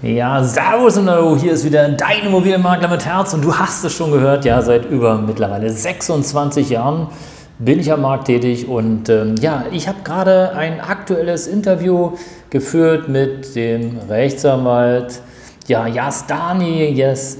Ja, Servus und Hallo, hier ist wieder dein Immobilienmakler mit Herz und du hast es schon gehört, ja, seit über mittlerweile 26 Jahren bin ich am Markt tätig und ähm, ja, ich habe gerade ein aktuelles Interview geführt mit dem Rechtsanwalt ja, Yasdani, yes,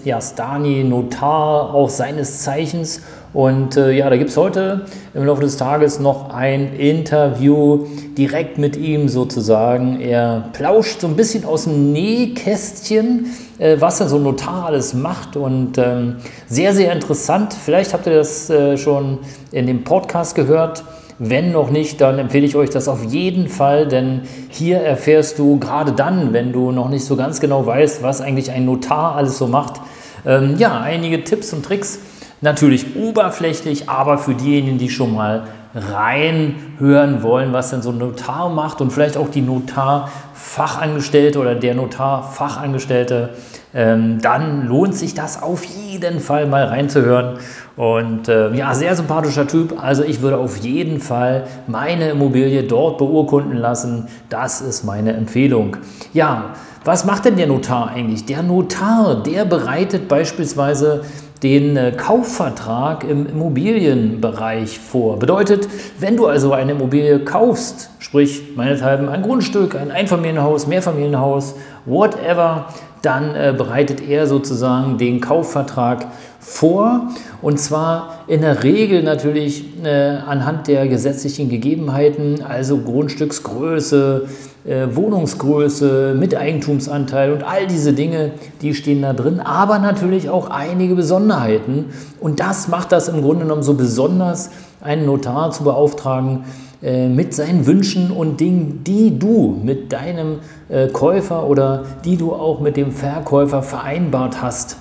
Notar auch seines Zeichens. Und äh, ja, da gibt es heute im Laufe des Tages noch ein Interview direkt mit ihm sozusagen. Er plauscht so ein bisschen aus dem Nähkästchen, äh, was er so Notar alles macht und ähm, sehr, sehr interessant. Vielleicht habt ihr das äh, schon in dem Podcast gehört. Wenn noch nicht, dann empfehle ich euch das auf jeden Fall, denn hier erfährst du gerade dann, wenn du noch nicht so ganz genau weißt, was eigentlich ein Notar alles so macht, ähm, ja, einige Tipps und Tricks. Natürlich oberflächlich, aber für diejenigen, die schon mal reinhören wollen, was denn so ein Notar macht und vielleicht auch die Notarfachangestellte oder der Notarfachangestellte, ähm, dann lohnt sich das auf jeden Fall mal reinzuhören. Und äh, ja, sehr sympathischer Typ. Also ich würde auf jeden Fall meine Immobilie dort beurkunden lassen. Das ist meine Empfehlung. Ja, was macht denn der Notar eigentlich? Der Notar, der bereitet beispielsweise den äh, Kaufvertrag im Immobilienbereich vor. Bedeutet, wenn du also eine Immobilie kaufst, sprich meinethalben ein Grundstück, ein Einfamilienhaus, Mehrfamilienhaus, whatever, dann äh, bereitet er sozusagen den Kaufvertrag vor und zwar in der Regel natürlich äh, anhand der gesetzlichen Gegebenheiten, also Grundstücksgröße, äh, Wohnungsgröße, Miteigentumsanteil und all diese Dinge, die stehen da drin, aber natürlich auch einige Besonderheiten und das macht das im Grunde genommen so besonders, einen Notar zu beauftragen, äh, mit seinen Wünschen und Dingen, die du mit deinem äh, Käufer oder die du auch mit dem Verkäufer vereinbart hast.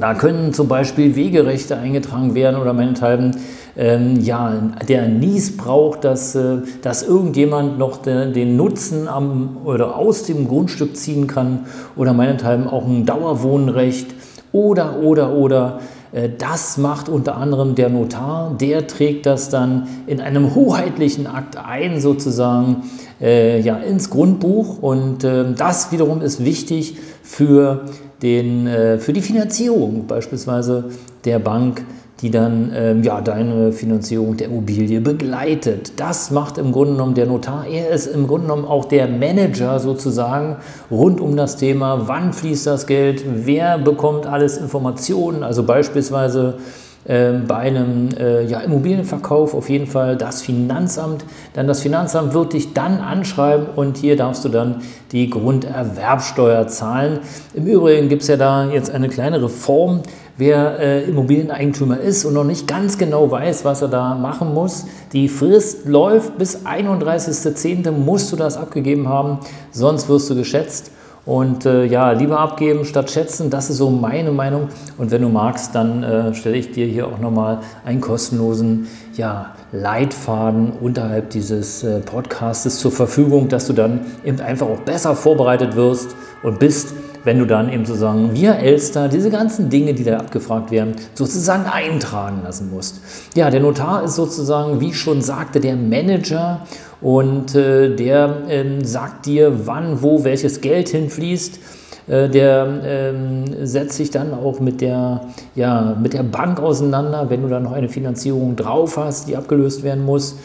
Da können zum Beispiel Wegerechte eingetragen werden oder meinethalben ähm, ja, der Nies braucht, dass, äh, dass irgendjemand noch de, den Nutzen am, oder aus dem Grundstück ziehen kann oder meinethalben auch ein Dauerwohnrecht oder, oder, oder. Äh, das macht unter anderem der Notar, der trägt das dann in einem hoheitlichen Akt ein, sozusagen äh, ja, ins Grundbuch. Und äh, das wiederum ist wichtig für, den, äh, für die Finanzierung beispielsweise der Bank die dann ähm, ja, deine Finanzierung der Immobilie begleitet. Das macht im Grunde genommen der Notar. Er ist im Grunde genommen auch der Manager sozusagen rund um das Thema, wann fließt das Geld, wer bekommt alles Informationen, also beispielsweise bei einem äh, ja, Immobilienverkauf auf jeden Fall das Finanzamt. Denn das Finanzamt wird dich dann anschreiben und hier darfst du dann die Grunderwerbsteuer zahlen. Im Übrigen gibt es ja da jetzt eine kleine Reform wer äh, Immobilieneigentümer ist und noch nicht ganz genau weiß, was er da machen muss. Die Frist läuft bis 31.10. musst du das abgegeben haben, sonst wirst du geschätzt. Und äh, ja, lieber abgeben statt schätzen, das ist so meine Meinung. Und wenn du magst, dann äh, stelle ich dir hier auch nochmal einen kostenlosen ja, Leitfaden unterhalb dieses äh, Podcastes zur Verfügung, dass du dann eben einfach auch besser vorbereitet wirst und bist, wenn du dann eben sozusagen via Elster diese ganzen Dinge, die da abgefragt werden, sozusagen eintragen lassen musst. Ja, der Notar ist sozusagen, wie schon sagte, der Manager und äh, der äh, sagt dir, wann, wo welches Geld hinfließt. Äh, der ähm, setzt sich dann auch mit der, ja, mit der Bank auseinander, wenn du dann noch eine Finanzierung drauf hast, die abgelöst werden muss.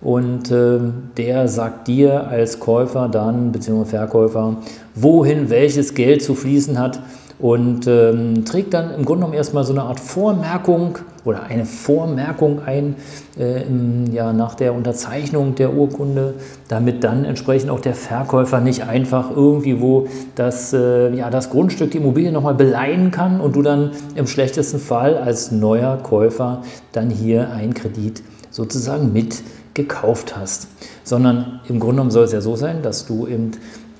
Und äh, der sagt dir als Käufer dann, beziehungsweise Verkäufer, wohin welches Geld zu fließen hat. Und ähm, trägt dann im Grunde genommen erstmal so eine Art Vormerkung oder eine Vormerkung ein äh, im, ja, nach der Unterzeichnung der Urkunde, damit dann entsprechend auch der Verkäufer nicht einfach irgendwie wo das, äh, ja, das Grundstück, die Immobilie nochmal beleihen kann und du dann im schlechtesten Fall als neuer Käufer dann hier einen Kredit sozusagen mit gekauft hast, sondern im Grunde genommen soll es ja so sein, dass du eben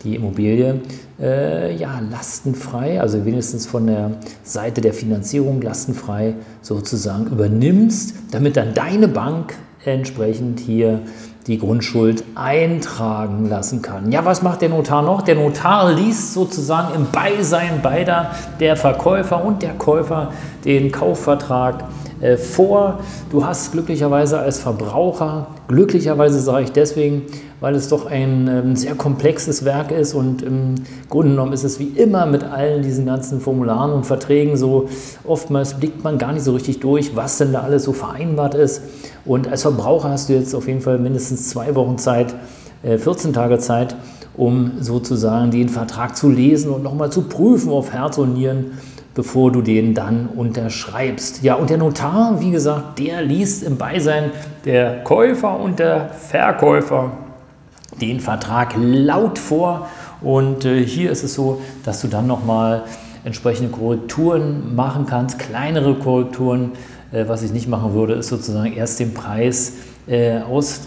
die Immobilie äh, ja, lastenfrei, also wenigstens von der Seite der Finanzierung lastenfrei sozusagen übernimmst, damit dann deine Bank entsprechend hier die Grundschuld eintragen lassen kann. Ja, was macht der Notar noch? Der Notar liest sozusagen im Beisein beider, der Verkäufer und der Käufer, den Kaufvertrag äh, vor. Du hast glücklicherweise als Verbraucher, glücklicherweise sage ich deswegen, weil es doch ein ähm, sehr komplexes Werk ist und im Grunde genommen ist es wie immer mit allen diesen ganzen Formularen und Verträgen so, oftmals blickt man gar nicht so richtig durch, was denn da alles so vereinbart ist. Und als Verbraucher hast du jetzt auf jeden Fall mindestens zwei Wochen Zeit, 14 äh, Tage Zeit, um sozusagen den Vertrag zu lesen und nochmal zu prüfen auf Herz und Nieren, bevor du den dann unterschreibst. Ja, und der Notar, wie gesagt, der liest im Beisein der Käufer und der Verkäufer den Vertrag laut vor. Und äh, hier ist es so, dass du dann nochmal entsprechende Korrekturen machen kannst, kleinere Korrekturen. Äh, was ich nicht machen würde, ist sozusagen erst den Preis äh,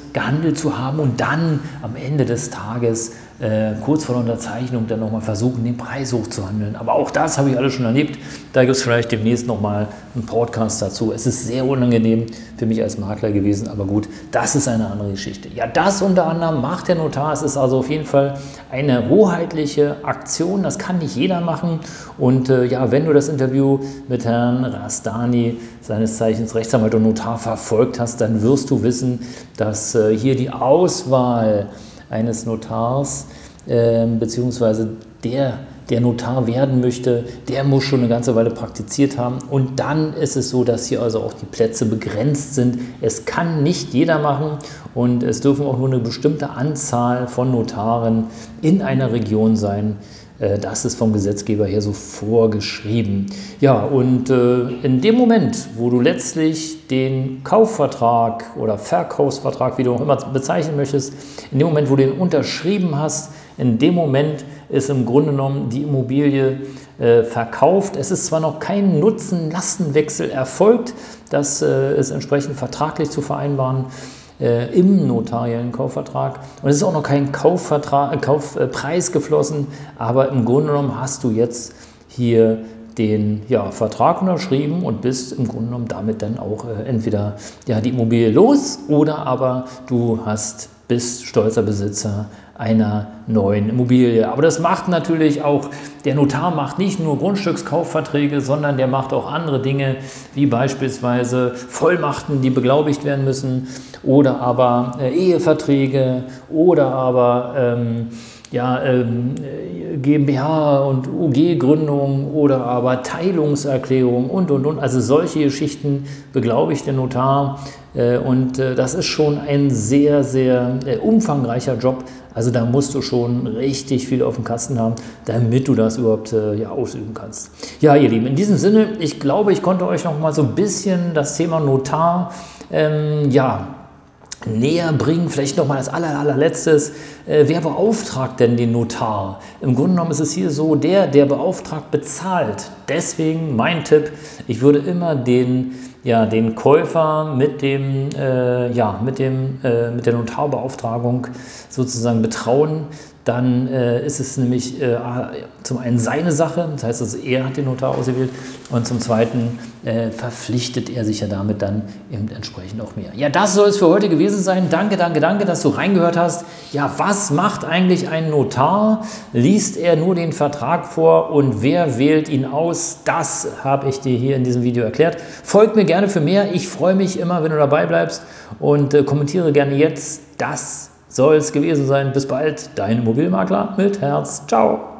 ausgehandelt zu haben und dann am Ende des Tages äh, kurz vor der Unterzeichnung dann nochmal versuchen, den Preis hochzuhandeln. Aber auch das habe ich alles schon erlebt. Da gibt es vielleicht demnächst nochmal einen Podcast dazu. Es ist sehr unangenehm für mich als Makler gewesen, aber gut, das ist eine andere Geschichte. Ja, das unter anderem macht der Notar. Es ist also auf jeden Fall eine hoheitliche Aktion. Das kann nicht jeder machen. Und äh, ja, wenn du das Interview mit Herrn Rastani, seines Zeichens Rechtsanwalt und Notar, verfolgt hast, dann wirst du wissen, dass hier die Auswahl eines Notars, äh, beziehungsweise der, der Notar werden möchte, der muss schon eine ganze Weile praktiziert haben. Und dann ist es so, dass hier also auch die Plätze begrenzt sind. Es kann nicht jeder machen und es dürfen auch nur eine bestimmte Anzahl von Notaren in einer Region sein. Äh, das ist vom Gesetzgeber her so vorgeschrieben. Ja, und äh, in dem Moment, wo du letztlich den Kaufvertrag oder Verkaufsvertrag, wie du auch immer bezeichnen möchtest, in dem Moment, wo du den unterschrieben hast, in dem Moment ist im Grunde genommen die Immobilie äh, verkauft. Es ist zwar noch kein Nutzen-Lastenwechsel erfolgt, das ist entsprechend vertraglich zu vereinbaren äh, im notariellen Kaufvertrag. Und es ist auch noch kein Kaufvertrag, äh, Kaufpreis geflossen, aber im Grunde genommen hast du jetzt hier den ja, Vertrag unterschrieben und bist im Grunde genommen damit dann auch äh, entweder ja, die Immobilie los oder aber du hast, bist stolzer Besitzer einer neuen Immobilie. Aber das macht natürlich auch, der Notar macht nicht nur Grundstückskaufverträge, sondern der macht auch andere Dinge, wie beispielsweise Vollmachten, die beglaubigt werden müssen, oder aber äh, Eheverträge, oder aber ähm, ja, ähm, GmbH und UG-Gründung oder aber Teilungserklärung und, und, und. Also solche Geschichten beglaubigt der Notar. Äh, und äh, das ist schon ein sehr, sehr äh, umfangreicher Job. Also da musst du schon richtig viel auf dem Kasten haben, damit du das überhaupt ja, ausüben kannst. Ja, ihr Lieben, in diesem Sinne, ich glaube, ich konnte euch noch mal so ein bisschen das Thema Notar ähm, ja, näher bringen. Vielleicht noch mal als aller, allerletztes, äh, wer beauftragt denn den Notar? Im Grunde genommen ist es hier so, der, der beauftragt, bezahlt. Deswegen mein Tipp, ich würde immer den, ja, den Käufer mit, dem, äh, ja, mit, dem, äh, mit der Notarbeauftragung sozusagen betrauen dann äh, ist es nämlich äh, zum einen seine Sache, das heißt also, er hat den Notar ausgewählt und zum zweiten äh, verpflichtet er sich ja damit dann eben entsprechend auch mehr. Ja, das soll es für heute gewesen sein. Danke, danke, danke, dass du reingehört hast. Ja, was macht eigentlich ein Notar? Liest er nur den Vertrag vor und wer wählt ihn aus? Das habe ich dir hier in diesem Video erklärt. Folgt mir gerne für mehr. Ich freue mich immer, wenn du dabei bleibst und äh, kommentiere gerne jetzt das soll es gewesen sein. Bis bald, dein Immobilienmakler mit Herz. Ciao.